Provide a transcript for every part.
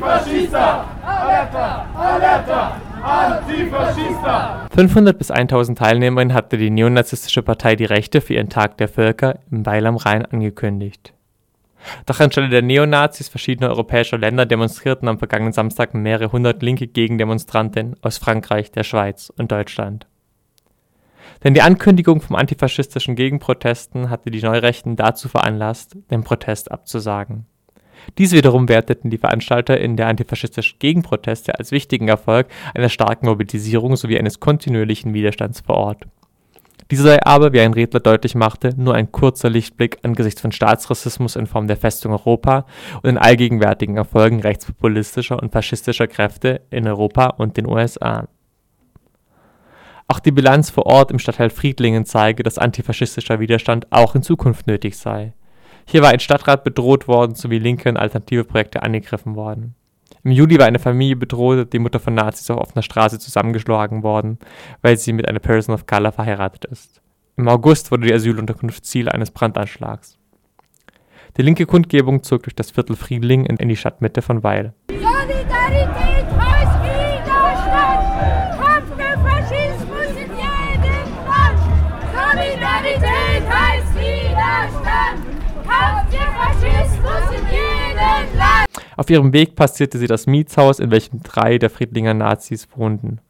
Antifascista! Alerta! Alerta! Antifascista! 500 bis 1000 Teilnehmerinnen hatte die neonazistische Partei Die Rechte für ihren Tag der Völker im Weil am Rhein angekündigt. Doch anstelle der Neonazis verschiedener europäischer Länder demonstrierten am vergangenen Samstag mehrere hundert linke Gegendemonstrantinnen aus Frankreich, der Schweiz und Deutschland. Denn die Ankündigung vom antifaschistischen Gegenprotesten hatte die Neurechten dazu veranlasst, den Protest abzusagen. Dies wiederum werteten die Veranstalter in der antifaschistischen Gegenproteste als wichtigen Erfolg einer starken Mobilisierung sowie eines kontinuierlichen Widerstands vor Ort. Dieser sei aber, wie ein Redler deutlich machte, nur ein kurzer Lichtblick angesichts von Staatsrassismus in Form der Festung Europa und den allgegenwärtigen Erfolgen rechtspopulistischer und faschistischer Kräfte in Europa und den USA. Auch die Bilanz vor Ort im Stadtteil Friedlingen zeige, dass antifaschistischer Widerstand auch in Zukunft nötig sei. Hier war ein Stadtrat bedroht worden sowie linke und alternative Projekte angegriffen worden. Im Juli war eine Familie bedroht, die Mutter von Nazis auf offener Straße zusammengeschlagen worden, weil sie mit einer Person of Color verheiratet ist. Im August wurde die Asylunterkunft Ziel eines Brandanschlags. Die linke Kundgebung zog durch das Viertel Friedling in die Stadtmitte von Weil. Auf ihrem Weg passierte sie das Mietshaus, in welchem drei der Friedlinger Nazis wohnten.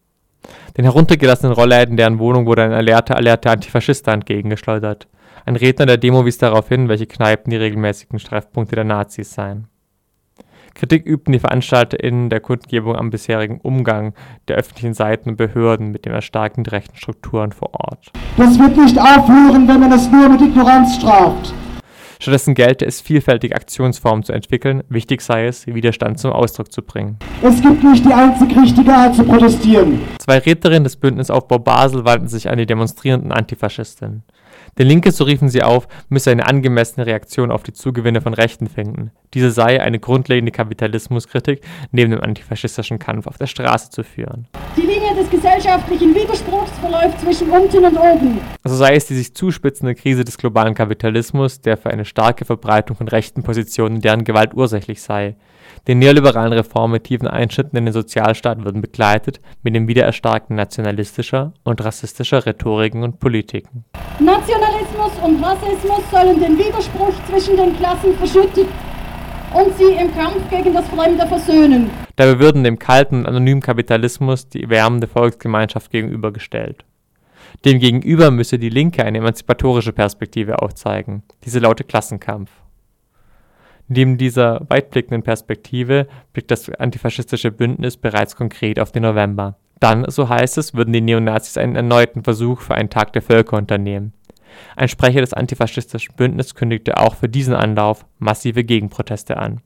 Den heruntergelassenen Rollläden deren Wohnung wurde ein Alerte Alerte Antifaschista entgegengeschleudert. Ein Redner der Demo wies darauf hin, welche Kneipen die regelmäßigen Treffpunkte der Nazis seien. Kritik übten die VeranstalterInnen der Kundgebung am bisherigen Umgang der öffentlichen Seiten und Behörden mit den erstarkten rechten Strukturen vor Ort. Das wird nicht aufhören, wenn man es nur mit Ignoranz straft. Stattdessen gelte es, vielfältige Aktionsformen zu entwickeln. Wichtig sei es, Widerstand zum Ausdruck zu bringen. Es gibt nicht die einzig richtige Art zu protestieren. Zwei Rednerinnen des Bündnisaufbau Basel wandten sich an die demonstrierenden Antifaschistinnen. Der Linke, so riefen sie auf, müsse eine angemessene Reaktion auf die Zugewinne von Rechten finden. Diese sei eine grundlegende Kapitalismuskritik neben dem antifaschistischen Kampf auf der Straße zu führen. Die Linie des gesellschaftlichen Widerspruchs verläuft zwischen unten und oben. So sei es die sich zuspitzende Krise des globalen Kapitalismus, der für eine starke Verbreitung von rechten Positionen deren Gewalt ursächlich sei. Die neoliberalen Reformen mit tiefen Einschnitten in den Sozialstaat würden begleitet mit dem Wiedererstarken nationalistischer und rassistischer Rhetoriken und Politiken. Nationalismus und Rassismus sollen den Widerspruch zwischen den Klassen verschütten und sie im Kampf gegen das Fremde versöhnen. Dabei würden dem kalten und anonymen Kapitalismus die wärmende Volksgemeinschaft gegenübergestellt. Demgegenüber müsse die Linke eine emanzipatorische Perspektive aufzeigen. Diese laute Klassenkampf. Neben dieser weitblickenden Perspektive blickt das antifaschistische Bündnis bereits konkret auf den November. Dann, so heißt es, würden die Neonazis einen erneuten Versuch für einen Tag der Völker unternehmen. Ein Sprecher des antifaschistischen Bündnisses kündigte auch für diesen Anlauf massive Gegenproteste an